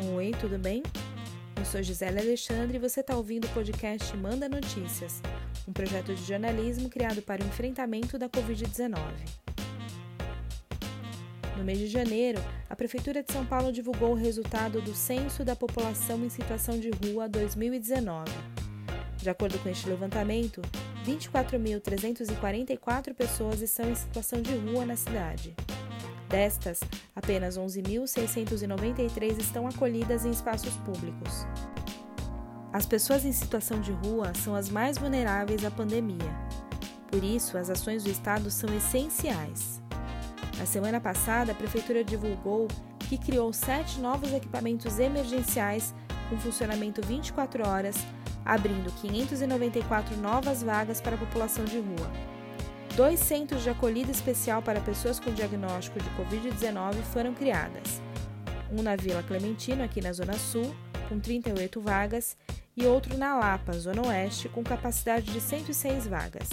Oi, tudo bem? Eu sou Gisele Alexandre e você está ouvindo o podcast Manda Notícias, um projeto de jornalismo criado para o enfrentamento da Covid-19. No mês de janeiro, a Prefeitura de São Paulo divulgou o resultado do Censo da População em Situação de Rua 2019. De acordo com este levantamento, 24.344 pessoas estão em situação de rua na cidade. Destas, apenas 11.693 estão acolhidas em espaços públicos. As pessoas em situação de rua são as mais vulneráveis à pandemia. Por isso, as ações do Estado são essenciais. Na semana passada, a Prefeitura divulgou que criou sete novos equipamentos emergenciais com funcionamento 24 horas, abrindo 594 novas vagas para a população de rua. Dois centros de acolhida especial para pessoas com diagnóstico de Covid-19 foram criadas. Um na Vila Clementino, aqui na Zona Sul, com 38 vagas, e outro na Lapa, Zona Oeste, com capacidade de 106 vagas.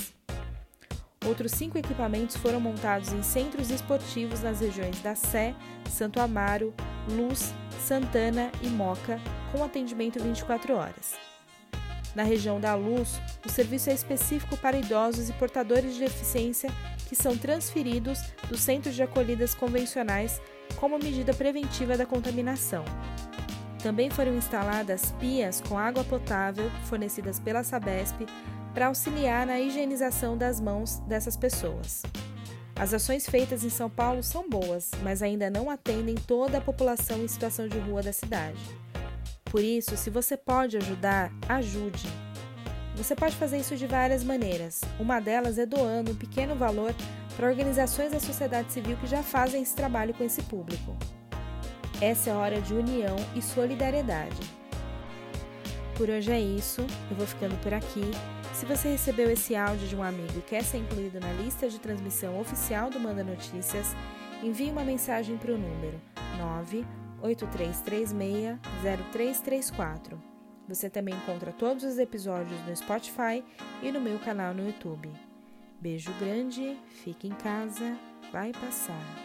Outros cinco equipamentos foram montados em centros esportivos nas regiões da Sé, Santo Amaro, Luz, Santana e Moca, com atendimento 24 horas. Na região da Luz, o serviço é específico para idosos e portadores de deficiência que são transferidos dos centros de acolhidas convencionais como medida preventiva da contaminação. Também foram instaladas pias com água potável fornecidas pela Sabesp para auxiliar na higienização das mãos dessas pessoas. As ações feitas em São Paulo são boas, mas ainda não atendem toda a população em situação de rua da cidade. Por isso, se você pode ajudar, ajude. Você pode fazer isso de várias maneiras. Uma delas é doando um pequeno valor para organizações da sociedade civil que já fazem esse trabalho com esse público. Essa é a hora de união e solidariedade. Por hoje é isso, eu vou ficando por aqui. Se você recebeu esse áudio de um amigo e quer ser incluído na lista de transmissão oficial do Manda Notícias, envie uma mensagem para o número 9 8336-0334. Você também encontra todos os episódios no Spotify e no meu canal no YouTube. Beijo grande, fique em casa, vai passar.